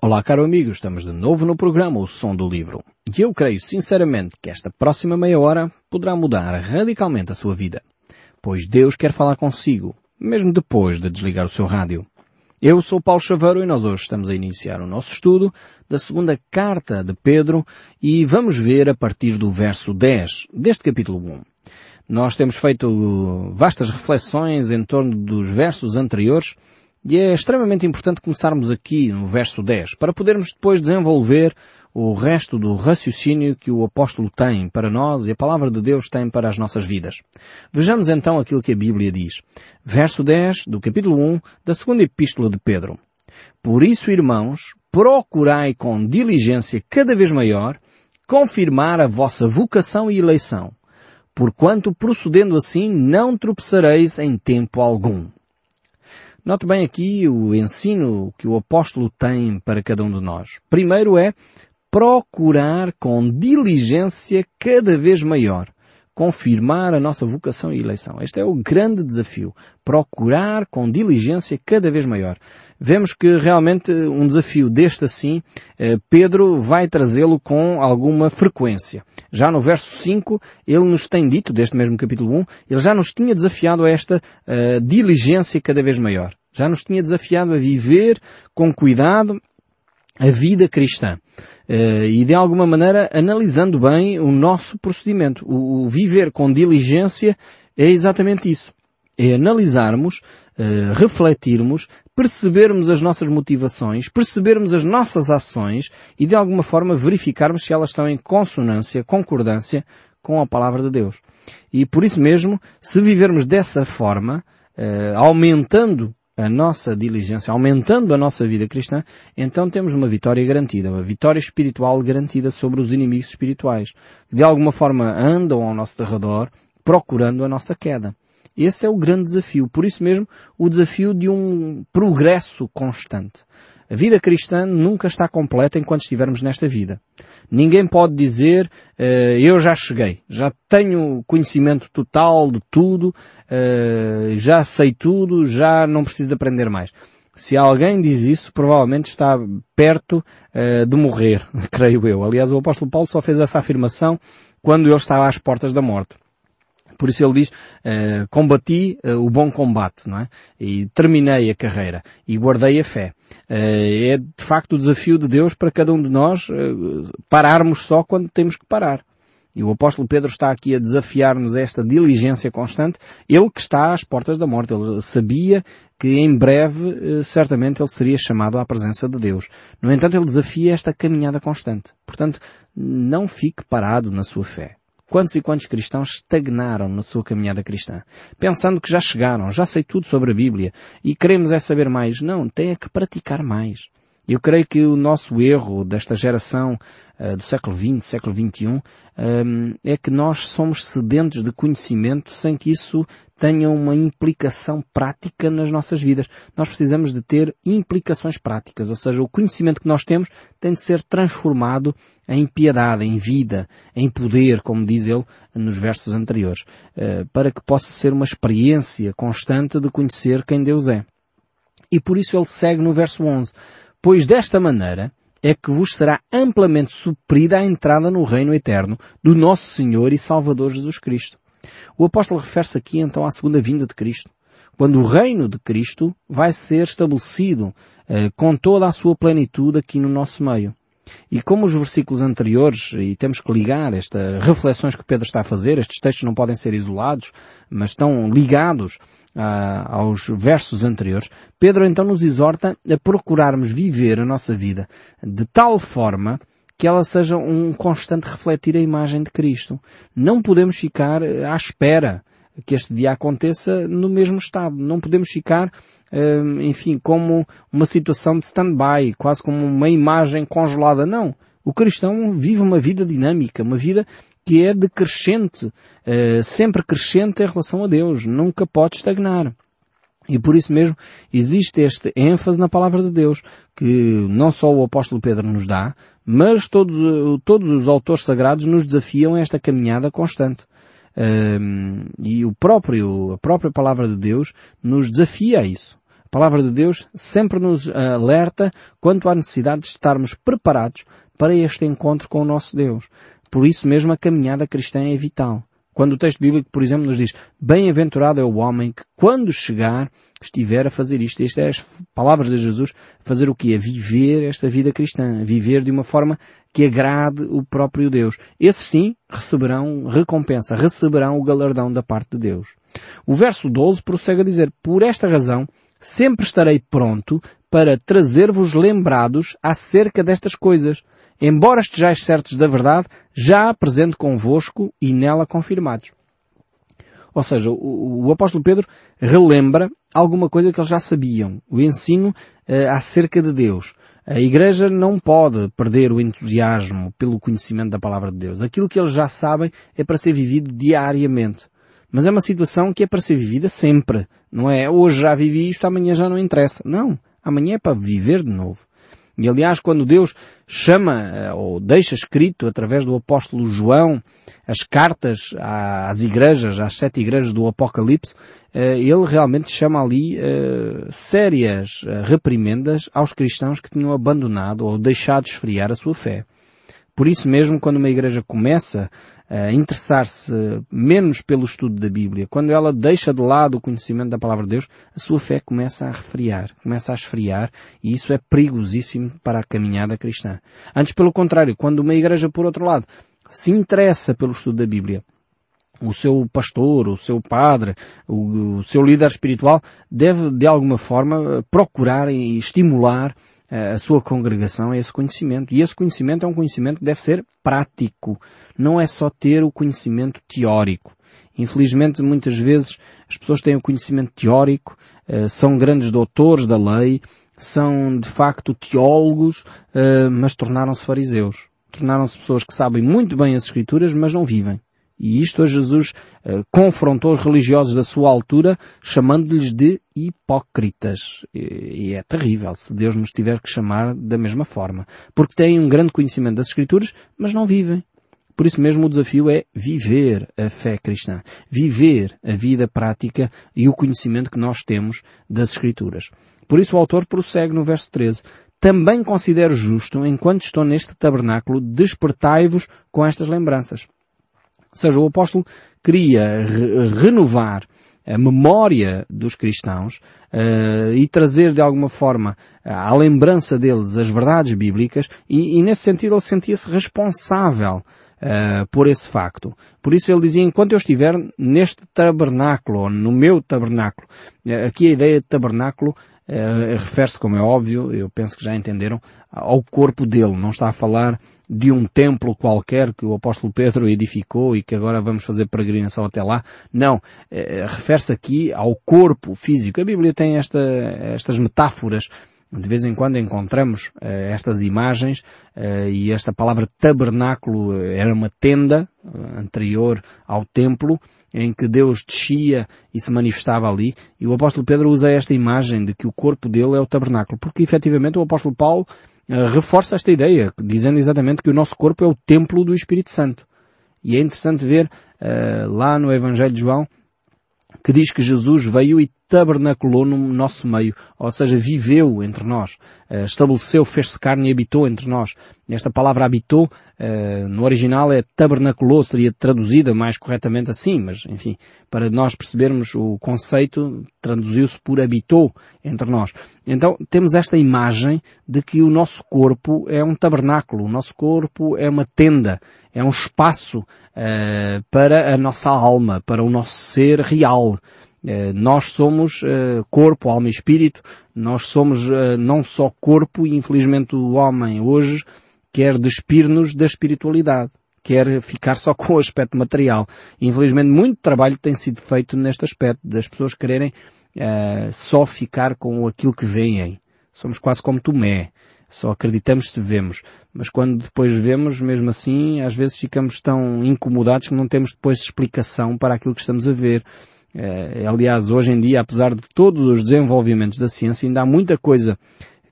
Olá, caro amigo, estamos de novo no programa O Som do Livro. E eu creio sinceramente que esta próxima meia hora poderá mudar radicalmente a sua vida. Pois Deus quer falar consigo, mesmo depois de desligar o seu rádio. Eu sou Paulo Chaveiro e nós hoje estamos a iniciar o nosso estudo da segunda carta de Pedro e vamos ver a partir do verso 10 deste capítulo 1. Nós temos feito vastas reflexões em torno dos versos anteriores e é extremamente importante começarmos aqui no verso 10 para podermos depois desenvolver o resto do raciocínio que o apóstolo tem para nós e a palavra de Deus tem para as nossas vidas. Vejamos então aquilo que a Bíblia diz. Verso 10 do capítulo 1 da segunda epístola de Pedro. Por isso, irmãos, procurai com diligência cada vez maior confirmar a vossa vocação e eleição, porquanto procedendo assim não tropeçareis em tempo algum. Note bem aqui o ensino que o apóstolo tem para cada um de nós. Primeiro é procurar com diligência cada vez maior confirmar a nossa vocação e eleição. Este é o grande desafio. Procurar com diligência cada vez maior. Vemos que realmente um desafio deste assim, eh, Pedro vai trazê-lo com alguma frequência. Já no verso 5, ele nos tem dito, deste mesmo capítulo 1, ele já nos tinha desafiado a esta uh, diligência cada vez maior. Já nos tinha desafiado a viver com cuidado a vida cristã. Uh, e de alguma maneira analisando bem o nosso procedimento. O, viver com diligência é exatamente isso. É analisarmos, uh, refletirmos, percebermos as nossas motivações, percebermos as nossas ações e de alguma forma verificarmos se elas estão em consonância, concordância com a palavra de Deus. E por isso mesmo, se vivermos dessa forma, uh, aumentando a nossa diligência, aumentando a nossa vida cristã, então temos uma vitória garantida, uma vitória espiritual garantida sobre os inimigos espirituais, que de alguma forma andam ao nosso derredor procurando a nossa queda. Esse é o grande desafio. Por isso mesmo, o desafio de um progresso constante. A vida cristã nunca está completa enquanto estivermos nesta vida. Ninguém pode dizer, uh, eu já cheguei, já tenho conhecimento total de tudo, uh, já sei tudo, já não preciso de aprender mais. Se alguém diz isso, provavelmente está perto uh, de morrer, creio eu. Aliás, o apóstolo Paulo só fez essa afirmação quando ele estava às portas da morte. Por isso ele diz, uh, combati uh, o bom combate, não é? E terminei a carreira e guardei a fé. Uh, é de facto o desafio de Deus para cada um de nós pararmos só quando temos que parar. E o apóstolo Pedro está aqui a desafiar-nos esta diligência constante. Ele que está às portas da morte. Ele sabia que em breve, certamente, ele seria chamado à presença de Deus. No entanto, ele desafia esta caminhada constante. Portanto, não fique parado na sua fé. Quantos e quantos cristãos estagnaram na sua caminhada cristã? Pensando que já chegaram, já sei tudo sobre a Bíblia e queremos é saber mais. Não, tem é que praticar mais. Eu creio que o nosso erro desta geração uh, do século XX, século XXI, um, ehm, é que nós somos sedentos de conhecimento sem que isso tenha uma implicação prática nas nossas vidas. Nós precisamos de ter implicações práticas, ou seja, o conhecimento que nós temos tem de ser transformado em piedade, em vida, em poder, como diz ele nos versos anteriores, uh, para que possa ser uma experiência constante de conhecer quem Deus é. E por isso ele segue no verso 11 pois desta maneira é que vos será amplamente suprida a entrada no reino eterno do nosso Senhor e Salvador Jesus Cristo. O apóstolo refere-se aqui então à segunda vinda de Cristo, quando o reino de Cristo vai ser estabelecido eh, com toda a sua plenitude aqui no nosso meio. E como os versículos anteriores, e temos que ligar estas reflexões que Pedro está a fazer, estes textos não podem ser isolados, mas estão ligados ah, aos versos anteriores, Pedro então nos exorta a procurarmos viver a nossa vida de tal forma que ela seja um constante refletir a imagem de Cristo. Não podemos ficar à espera que este dia aconteça no mesmo estado. Não podemos ficar, ah, enfim, como uma situação de stand-by, quase como uma imagem congelada. Não. O cristão vive uma vida dinâmica, uma vida que é decrescente, uh, sempre crescente em relação a Deus, nunca pode estagnar. E por isso mesmo existe este ênfase na palavra de Deus, que não só o apóstolo Pedro nos dá, mas todos, todos os autores sagrados nos desafiam a esta caminhada constante. Um, e o próprio, a própria palavra de Deus nos desafia a isso. A palavra de Deus sempre nos alerta quanto à necessidade de estarmos preparados para este encontro com o nosso Deus. Por isso mesmo a caminhada cristã é vital. Quando o texto bíblico, por exemplo, nos diz Bem-aventurado é o homem que, quando chegar, estiver a fazer isto. Isto é as palavras de Jesus. Fazer o quê? A viver esta vida cristã. Viver de uma forma que agrade o próprio Deus. Esses sim receberão recompensa, receberão o galardão da parte de Deus. O verso 12 prossegue a dizer, Por esta razão, sempre estarei pronto para trazer-vos lembrados acerca destas coisas, embora estejais certos da verdade, já presente convosco e nela confirmados. Ou seja, o, o, apóstolo Pedro relembra alguma coisa que eles já sabiam, o ensino uh, acerca de Deus. A Igreja não pode perder o entusiasmo pelo conhecimento da palavra de Deus. Aquilo que eles já sabem é para ser vivido diariamente. Mas é uma situação que é para ser vivida sempre. Não é hoje já vivi isto, amanhã já não interessa. Não. Amanhã é para viver de novo. E aliás, quando Deus chama eh, ou deixa escrito através do apóstolo João as cartas às igrejas, às sete igrejas do Apocalipse, eh, ele realmente chama ali eh, sérias reprimendas aos cristãos que tinham abandonado ou deixado esfriar a sua fé. Por isso mesmo, quando uma igreja começa a interessar-se menos pelo estudo da Bíblia, quando ela deixa de lado o conhecimento da palavra de Deus, a sua fé começa a refriar, começa a esfriar, e isso é perigosíssimo para a caminhada cristã. Antes, pelo contrário, quando uma igreja, por outro lado, se interessa pelo estudo da Bíblia, o seu pastor, o seu padre, o, o seu líder espiritual deve, de alguma forma, procurar e estimular a sua congregação esse conhecimento. E esse conhecimento é um conhecimento que deve ser prático. Não é só ter o conhecimento teórico. Infelizmente, muitas vezes, as pessoas têm o conhecimento teórico, eh, são grandes doutores da lei, são de facto teólogos, eh, mas tornaram-se fariseus. Tornaram-se pessoas que sabem muito bem as Escrituras, mas não vivem. E isto a Jesus uh, confrontou os religiosos da sua altura, chamando-lhes de hipócritas. E, e, é terrível se Deus nos tiver que chamar da mesma forma. Porque têm um grande conhecimento das Escrituras, mas não vivem. Por isso mesmo o desafio é viver a fé cristã. Viver a vida prática e o conhecimento que nós temos das Escrituras. Por isso o autor prossegue no verso 13. Também considero justo, enquanto estou neste tabernáculo, despertai-vos com estas lembranças. Ou seja, o apóstolo queria re renovar a memória dos cristãos uh, e trazer de alguma forma à lembrança deles as verdades bíblicas e, e nesse sentido ele sentia-se responsável uh, por esse facto. Por isso ele dizia, enquanto eu estiver neste tabernáculo, ou no meu tabernáculo, aqui a ideia de tabernáculo refere-se, como é óbvio, eu penso que já entenderam, ao corpo dele. Não está a falar de um templo qualquer que o apóstolo Pedro edificou e que agora vamos fazer peregrinação até lá. Não. Uh, refere-se aqui ao corpo físico. A Bíblia tem esta, estas metáforas de vez em quando encontramos uh, estas imagens uh, e esta palavra tabernáculo eh, era uma tenda uh, anterior ao templo em que Deus descia e se manifestava ali e o apóstolo Pedro usa esta imagem de que o corpo dele é o tabernáculo porque efetivamente o apóstolo Paulo reforça esta ideia dizendo exatamente que o nosso corpo é o templo do Espírito Santo. E é interessante ver lá no Evangelho de João que diz que Jesus veio e tabernaculou no nosso meio, ou seja, viveu entre nós, eh, estabeleceu, fez-se carne e habitou entre nós. Esta palavra habitou, eh, no original é tabernaculou, seria traduzida mais corretamente assim, mas enfim, para nós percebermos o conceito, traduziu-se por habitou entre nós. Então temos esta imagem de que o nosso corpo é um tabernáculo, o nosso corpo é uma tenda, é um espaço uh, para a nossa alma, para o nosso ser real. Eh, nós somos eh, corpo, alma e espírito. Nós somos eh, não só corpo e infelizmente o homem hoje quer despir-nos da espiritualidade. Quer ficar só com o aspecto material. Infelizmente muito trabalho tem sido feito neste aspecto, das pessoas quererem só ficar com aquilo que veem. Somos quase como Tomé. Só acreditamos se vemos. Mas quando depois vemos, mesmo assim, às vezes ficamos tão incomodados que não temos depois explicação para aquilo que estamos a ver. É, aliás, hoje em dia, apesar de todos os desenvolvimentos da ciência, ainda há muita coisa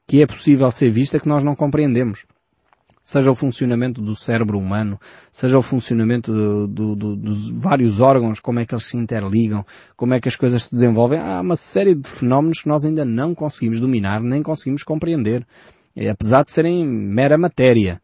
que é possível ser vista que nós não compreendemos. seja o funcionamento do cérebro humano, seja o funcionamento do, do, do, dos vários órgãos, como é que eles se interligam, como é que as coisas se desenvolvem. Há uma série de fenómenos que nós ainda não conseguimos dominar, nem conseguimos compreender, apesar de serem mera matéria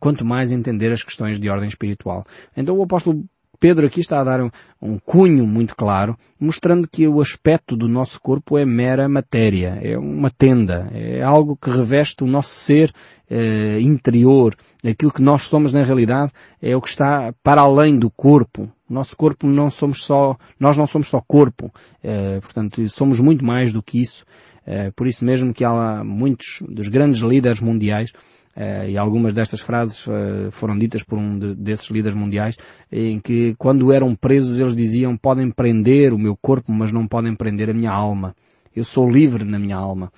quanto mais entender as questões de ordem espiritual. Então o apóstolo Pedro aqui está a dar um, um, cunho muito claro, mostrando que o aspecto do nosso corpo é mera matéria, é uma tenda, é algo que reveste o nosso ser eh, interior, aquilo que nós somos na realidade é o que está para além do corpo. Nosso corpo não somos só, nós não somos só corpo, eh, portanto somos muito mais do que isso. Eh, por isso mesmo que há muitos dos grandes líderes mundiais e algumas destas frases uh, foram ditas por um de, desses líderes mundiais, em que quando eram presos eles diziam podem prender o meu corpo, mas não podem prender a minha alma. Eu sou livre na minha alma.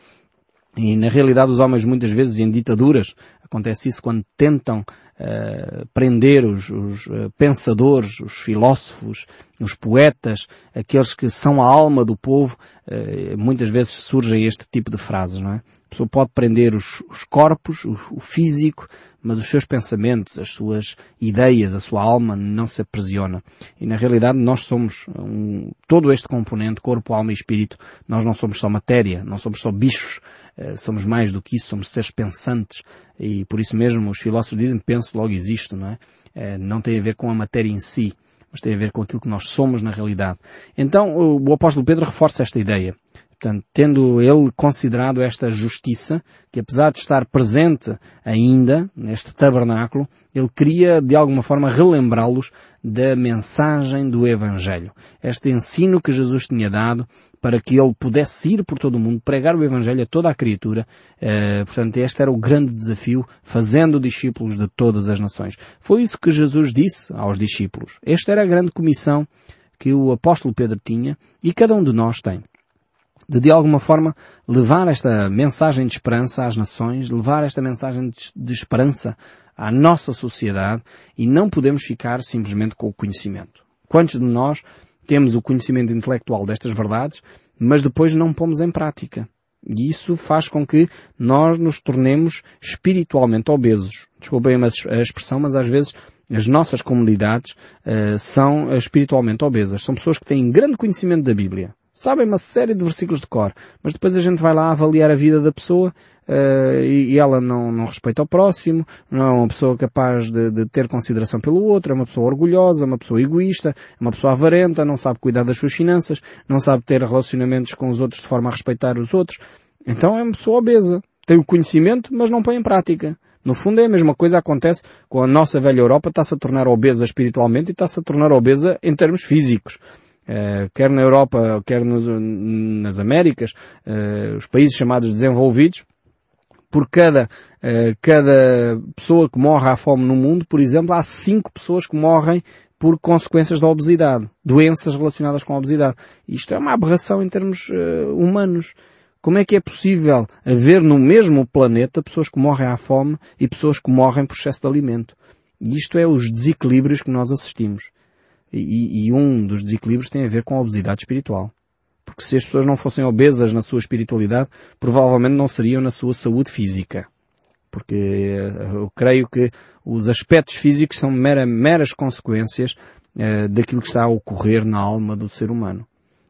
E na realidade os homens muitas vezes em ditaduras, acontece isso quando tentam uh, prender os, os uh, pensadores, os filósofos, os poetas, aqueles que são a alma do povo, uh, muitas vezes surgem este tipo de frases, não é? A pessoa pode prender os, os corpos, o, o físico, mas os seus pensamentos, as suas ideias, a sua alma não se aprisiona. E na realidade nós somos um, todo este componente, corpo, alma e espírito, nós não somos só matéria, não somos só bichos, uh, somos mais do que isso, somos seres pensantes e por isso mesmo os filósofos dizem penso logo existo, não é? Uh, não tem a ver com a matéria em si, mas tem a ver com aquilo que nós somos na realidade. Então o apóstolo Pedro reforça esta ideia. Portanto, tendo ele considerado esta justiça, que apesar de estar presente ainda neste tabernáculo, ele queria de alguma forma relembrá-los da mensagem do Evangelho. Este ensino que Jesus tinha dado para que ele pudesse ir por todo o mundo, pregar o Evangelho a toda a criatura. Uh, portanto, este era o grande desafio, fazendo discípulos de todas as nações. Foi isso que Jesus disse aos discípulos. Esta era a grande comissão que o apóstolo Pedro tinha e cada um de nós tem de de alguma forma levar esta mensagem de esperança às nações, levar esta mensagem de, esperança à nossa sociedade e não podemos ficar simplesmente com o conhecimento. Quantos de nós temos o conhecimento intelectual destas verdades, mas depois não pomos em prática? E isso faz com que nós nos tornemos espiritualmente obesos. Desculpem a expressão, mas às vezes as nossas comunidades uh, são espiritualmente obesas. São pessoas que têm grande conhecimento da Bíblia, sabem uma série de versículos de cor, mas depois a gente vai lá avaliar a vida da pessoa uh, e, e, ela não, não respeita o próximo, não é uma pessoa capaz de, de, ter consideração pelo outro, é uma pessoa orgulhosa, uma pessoa egoísta, é uma pessoa avarenta, não sabe cuidar das suas finanças, não sabe ter relacionamentos com os outros de forma a respeitar os outros. Então é uma pessoa obesa. Tem o conhecimento, mas não põe em prática. No fundo é a mesma coisa que acontece com a nossa velha Europa, está-se a tornar obesa espiritualmente e está-se a tornar obesa em termos físicos. Uh, quer na Europa, quer nos, nas Américas, uh, os países chamados desenvolvidos, por cada, uh, cada pessoa que morre à fome no mundo, por exemplo, há cinco pessoas que morrem por consequências da obesidade, doenças relacionadas com a obesidade. Isto é uma aberração em termos humanos. Como é que é possível haver no mesmo planeta pessoas que morrem à fome e pessoas que morrem por excesso de alimento? E isto é os desequilíbrios que nós assistimos. E, e, um dos desequilíbrios tem a ver com a obesidade espiritual. Porque se as pessoas não fossem obesas na sua espiritualidade, provavelmente não seriam na sua saúde física. Porque eh, eu creio que os aspectos físicos são mera, meras consequências uh, daquilo que está a ocorrer na alma do ser humano.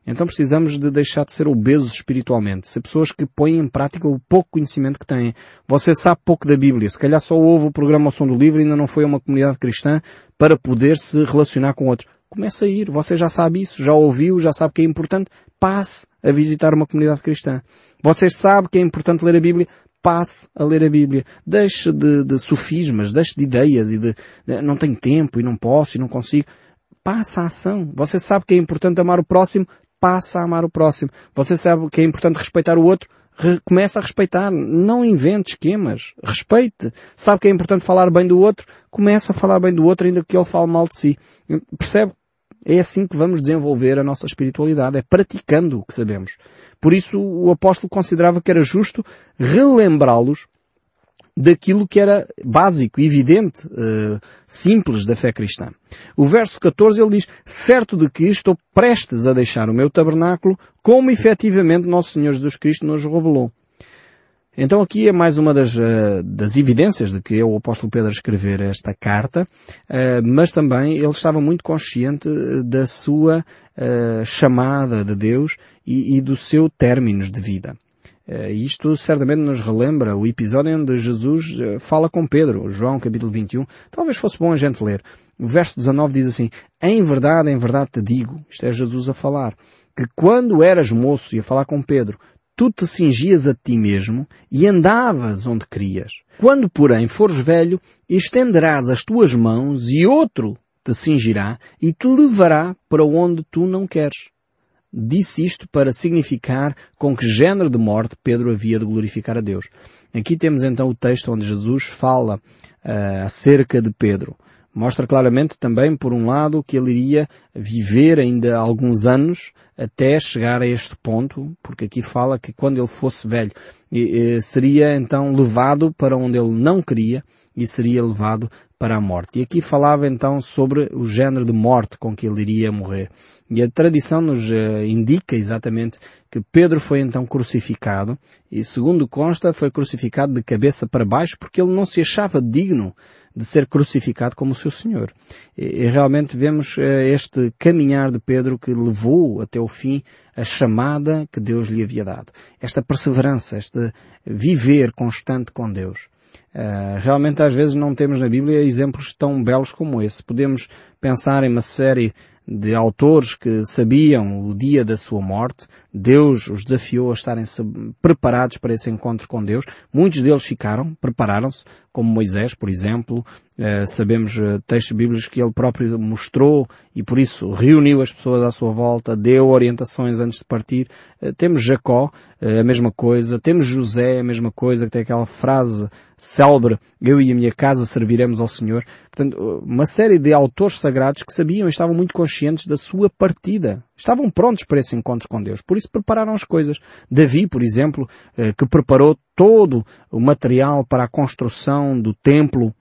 Então precisamos de deixar de ser obesos espiritualmente, ser pessoas que põem em prática o pouco conhecimento que têm. Você sabe pouco da Bíblia, se calhar só ouve o programa ao som do livro e ainda não foi a uma comunidade cristã para poder se relacionar com outros. Comece a ir, você já sabe isso, já ouviu, já sabe que é importante, passe a visitar uma comunidade cristã. Você sabe que é importante ler a Bíblia, passe a ler a Bíblia. Deixe de, de sofismas, deixe de ideias e de, de não tenho tempo e não posso e não consigo. Passe a ação. Você sabe que é importante amar o próximo, passa a amar o próximo. Você sabe que é importante respeitar o outro, começa a respeitar. Não invente esquemas. Respeite. Sabe que é importante falar bem do outro, começa a falar bem do outro ainda que ele fale mal de si. Percebe? É assim que vamos desenvolver a nossa espiritualidade. É praticando o que sabemos. Por isso o apóstolo considerava que era justo relembrá-los daquilo que era básico, evidente, uh, simples da fé cristã. O verso 14 ele diz, certo de que estou prestes a deixar o meu tabernáculo, como efetivamente nosso Senhor Jesus Cristo nos revelou. Então aqui é mais uma das, uh, das evidências de que é o apóstolo Pedro escrever esta carta, uh, mas também ele estava muito consciente da sua chamada de Deus e, e do seu términos de vida. Isto certamente nos relembra o episódio onde Jesus fala com Pedro, João capítulo 21. Talvez fosse bom a gente ler. O verso 19 diz assim, Em verdade, em verdade te digo, isto é Jesus a falar, que quando eras moço e a falar com Pedro, tu te cingias a ti mesmo e andavas onde querias. Quando, porém, fores velho, estenderás as tuas mãos e outro te cingirá e te levará para onde tu não queres. Disse isto para significar com que género de morte Pedro havia de glorificar a Deus. Aqui temos então o texto onde Jesus fala uh, acerca de Pedro. Mostra claramente também, por um lado, que ele iria viver ainda alguns anos até chegar a este ponto, porque aqui fala que quando ele fosse velho, seria então levado para onde ele não queria e seria levado para a morte. E aqui falava então sobre o género de morte com que ele iria morrer. E a tradição nos eh, indica exatamente que Pedro foi então crucificado e segundo consta foi crucificado de cabeça para baixo porque ele não se achava digno de ser crucificado como o seu Senhor. E, realmente vemos eh, este caminhar de Pedro que levou até o fim a chamada que Deus lhe havia dado. Esta perseverança, este viver constante com Deus. Uh, realmente às vezes não temos na Bíblia exemplos tão belos como esse. Podemos pensar em uma série de autores que sabiam o dia da sua morte. Deus os desafiou a estarem preparados para esse encontro com Deus. Muitos deles ficaram, prepararam-se, como Moisés, por exemplo. Uh, sabemos uh, textos bíblicos que ele próprio mostrou e por isso reuniu as pessoas à sua volta, deu orientações antes de partir. Uh, temos Jacó, a mesma coisa. Temos José, a mesma coisa, que tem aquela frase célebre, eu e a minha casa serviremos ao Senhor. Portanto, uma série de autores sagrados que sabiam e estavam muito conscientes da sua partida. Estavam prontos para esse encontro com Deus. Por isso prepararam as coisas. Davi, por exemplo, eh, que preparou todo o material para a construção do templo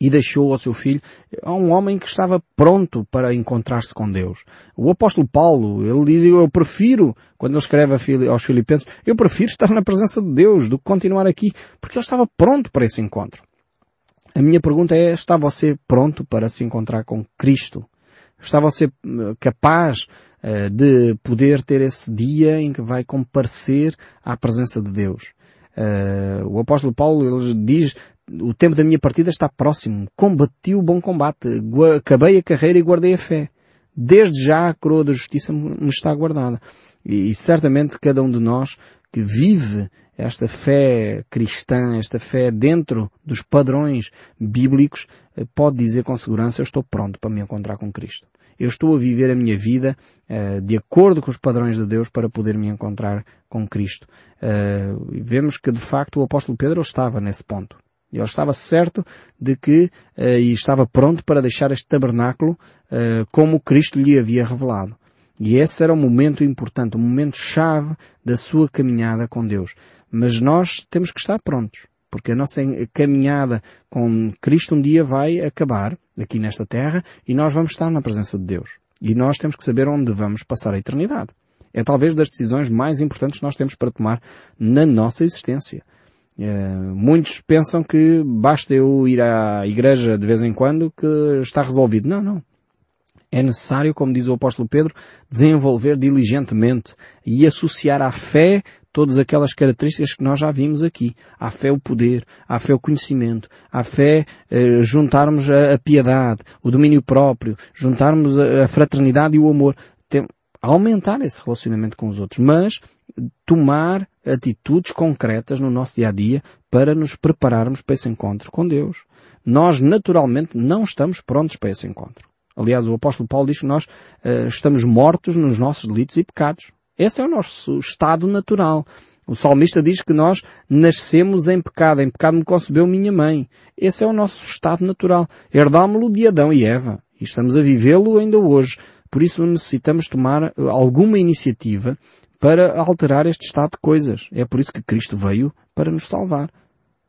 e deixou ao seu filho a um homem que estava pronto para encontrar-se com Deus. O apóstolo Paulo, ele diz, eu prefiro, quando ele escreve aos filipenses, eu prefiro estar na presença de Deus do que continuar aqui, porque ele estava pronto para esse encontro. A minha pergunta é, está você pronto para se encontrar com Cristo? Está você eh, capaz uh, de poder ter esse dia em que vai comparecer à presença de Deus? Uh, o apóstolo Paulo ele diz o tempo da minha partida está próximo. Combati o bom combate. Acabei a carreira e guardei a fé. Desde já a coroa da justiça me está guardada. E, e certamente cada um de nós que vive esta fé cristã, esta fé dentro dos padrões bíblicos, eh, pode dizer com segurança, eu estou pronto para me encontrar com Cristo. Eu estou a viver a minha vida uh, de acordo com os padrões de Deus para poder me encontrar com Cristo. Uh, vemos que de facto o apóstolo Pedro estava nesse ponto. Ele estava certo de que uh, e estava pronto para deixar este tabernáculo como Cristo lhe havia revelado. E esse era o momento importante, o momento chave da sua caminhada com Deus. Mas nós temos que estar prontos, porque a nossa caminhada com Cristo um dia vai acabar aqui nesta terra e nós vamos estar na presença de Deus. E nós temos que saber onde vamos passar a eternidade. É talvez das decisões mais importantes que nós temos para tomar na nossa existência. Uh, muitos pensam que basta eu ir à igreja de vez em quando que está resolvido. Não, não. É necessário, como diz o apóstolo Pedro, desenvolver diligentemente e associar à fé todas aquelas características que nós já vimos aqui. À fé o poder, à fé o conhecimento, à fé uh, juntarmos a, a, piedade, o domínio próprio, juntarmos a, a fraternidade e o amor. Tem, aumentar esse relacionamento com os outros, mas tomar atitudes concretas no nosso dia a dia para nos prepararmos para esse encontro com Deus. Nós naturalmente não estamos prontos para esse encontro. Aliás, o apóstolo Paulo diz que nós uh, estamos mortos nos nossos delitos e pecados. Esse é o nosso estado natural. O salmista diz que nós nascemos em pecado. Em pecado me concebeu minha mãe. Esse é o nosso estado natural. Herdámo-lo de Adão e Eva. E estamos a vivê-lo ainda hoje. Por isso necessitamos tomar alguma iniciativa para alterar este estado de coisas. É por isso que Cristo veio para nos salvar.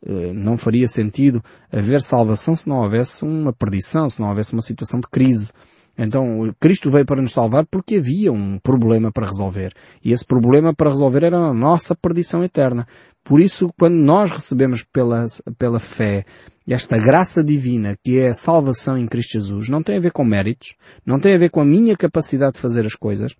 Eh, não faria sentido haver salvação se não houvesse uma perdição, se não houvesse uma situação de crise. Então, Cristo veio para nos salvar porque havia um problema para resolver. E esse problema para resolver era a nossa perdição eterna. Por isso, quando nós recebemos pela, pela fé esta graça divina que é a salvação em Cristo Jesus, não tem a ver com méritos, não tem a ver com a minha capacidade de fazer as coisas,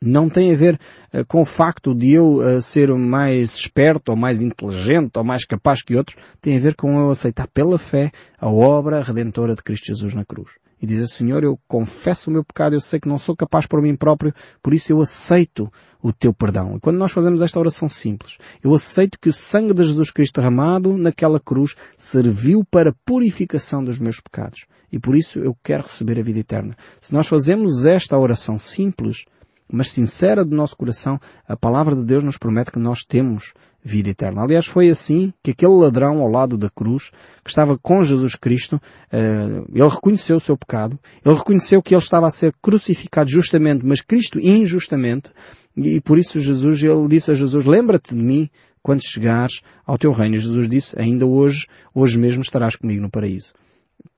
não tem a ver uh, com o facto de eu uh, ser mais esperto ou mais inteligente ou mais capaz que outros, tem a ver com eu aceitar pela fé a obra redentora de Cristo Jesus na cruz. E dizer, Senhor, eu confesso o meu pecado, eu sei que não sou capaz por mim próprio, por isso eu aceito o teu perdão. E quando nós fazemos esta oração simples, eu aceito que o sangue de Jesus Cristo derramado naquela cruz serviu para a purificação dos meus pecados. E por isso eu quero receber a vida eterna. Se nós fazemos esta oração simples, mas sincera do nosso coração, a palavra de Deus nos promete que nós temos vida eterna. Aliás, foi assim que aquele ladrão ao lado da cruz, que estava com Jesus Cristo, eh, ele reconheceu o seu pecado, ele reconheceu que ele estava a ser crucificado justamente, mas Cristo injustamente, e por isso Jesus, ele disse a Jesus, lembra-te de mim quando chegares ao teu reino. Jesus disse, ainda hoje, hoje mesmo estarás comigo no paraíso.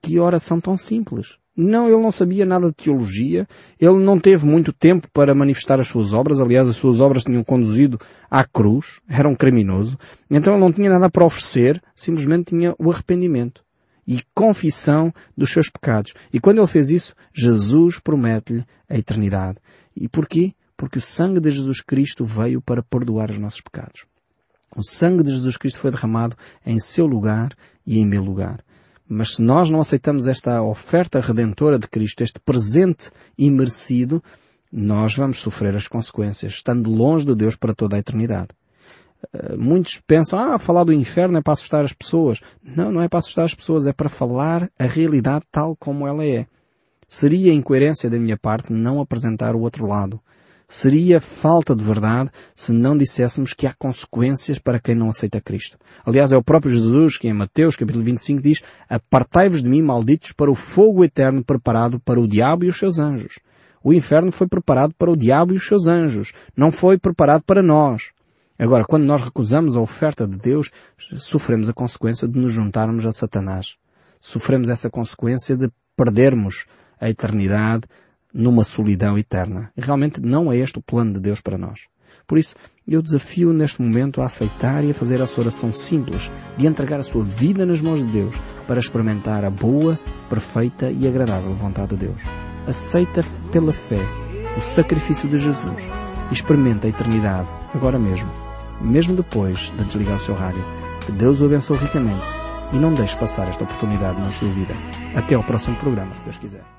Que oração tão simples. Não, ele não sabia nada de teologia, ele não teve muito tempo para manifestar as suas obras, aliás, as suas obras tinham conduzido à cruz, era um criminoso, então ele não tinha nada para oferecer, simplesmente tinha o arrependimento e confissão dos seus pecados. E quando ele fez isso, Jesus promete-lhe a eternidade. E porquê? Porque o sangue de Jesus Cristo veio para perdoar os nossos pecados. O sangue de Jesus Cristo foi derramado em seu lugar e em meu lugar. Mas se nós não aceitamos esta oferta redentora de Cristo, este presente imerecido, nós vamos sofrer as consequências, estando longe de Deus para toda a eternidade. Eh, muitos pensam, ah, falar do inferno é para assustar as pessoas. Não, não é para assustar as pessoas, é para falar a realidade tal como ela é. Seria incoerência da minha parte não apresentar o outro lado. Seria falta de verdade se não disséssemos que há consequências para quem não aceita Cristo. Aliás, é o próprio Jesus que em Mateus capítulo 25 diz Apartai-vos de mim, malditos, para o fogo eterno preparado para o diabo e os seus anjos. O inferno foi preparado para o diabo e os seus anjos. Não foi preparado para nós. Agora, quando nós recusamos a oferta de Deus, sofremos a consequência de nos juntarmos a Satanás. Sofremos essa consequência de perdermos a eternidade, numa solidão eterna. Realmente não é este o plano de Deus para nós. Por isso, eu desafio neste momento a aceitar e a fazer a sua oração simples de entregar a sua vida nas mãos de Deus para experimentar a boa, perfeita e agradável vontade de Deus. Aceita pela fé o sacrifício de Jesus e experimenta a eternidade agora mesmo, mesmo depois de desligar o seu rádio. Que Deus o abençoe ricamente e não deixe passar esta oportunidade na sua vida. Até ao próximo programa, se Deus quiser.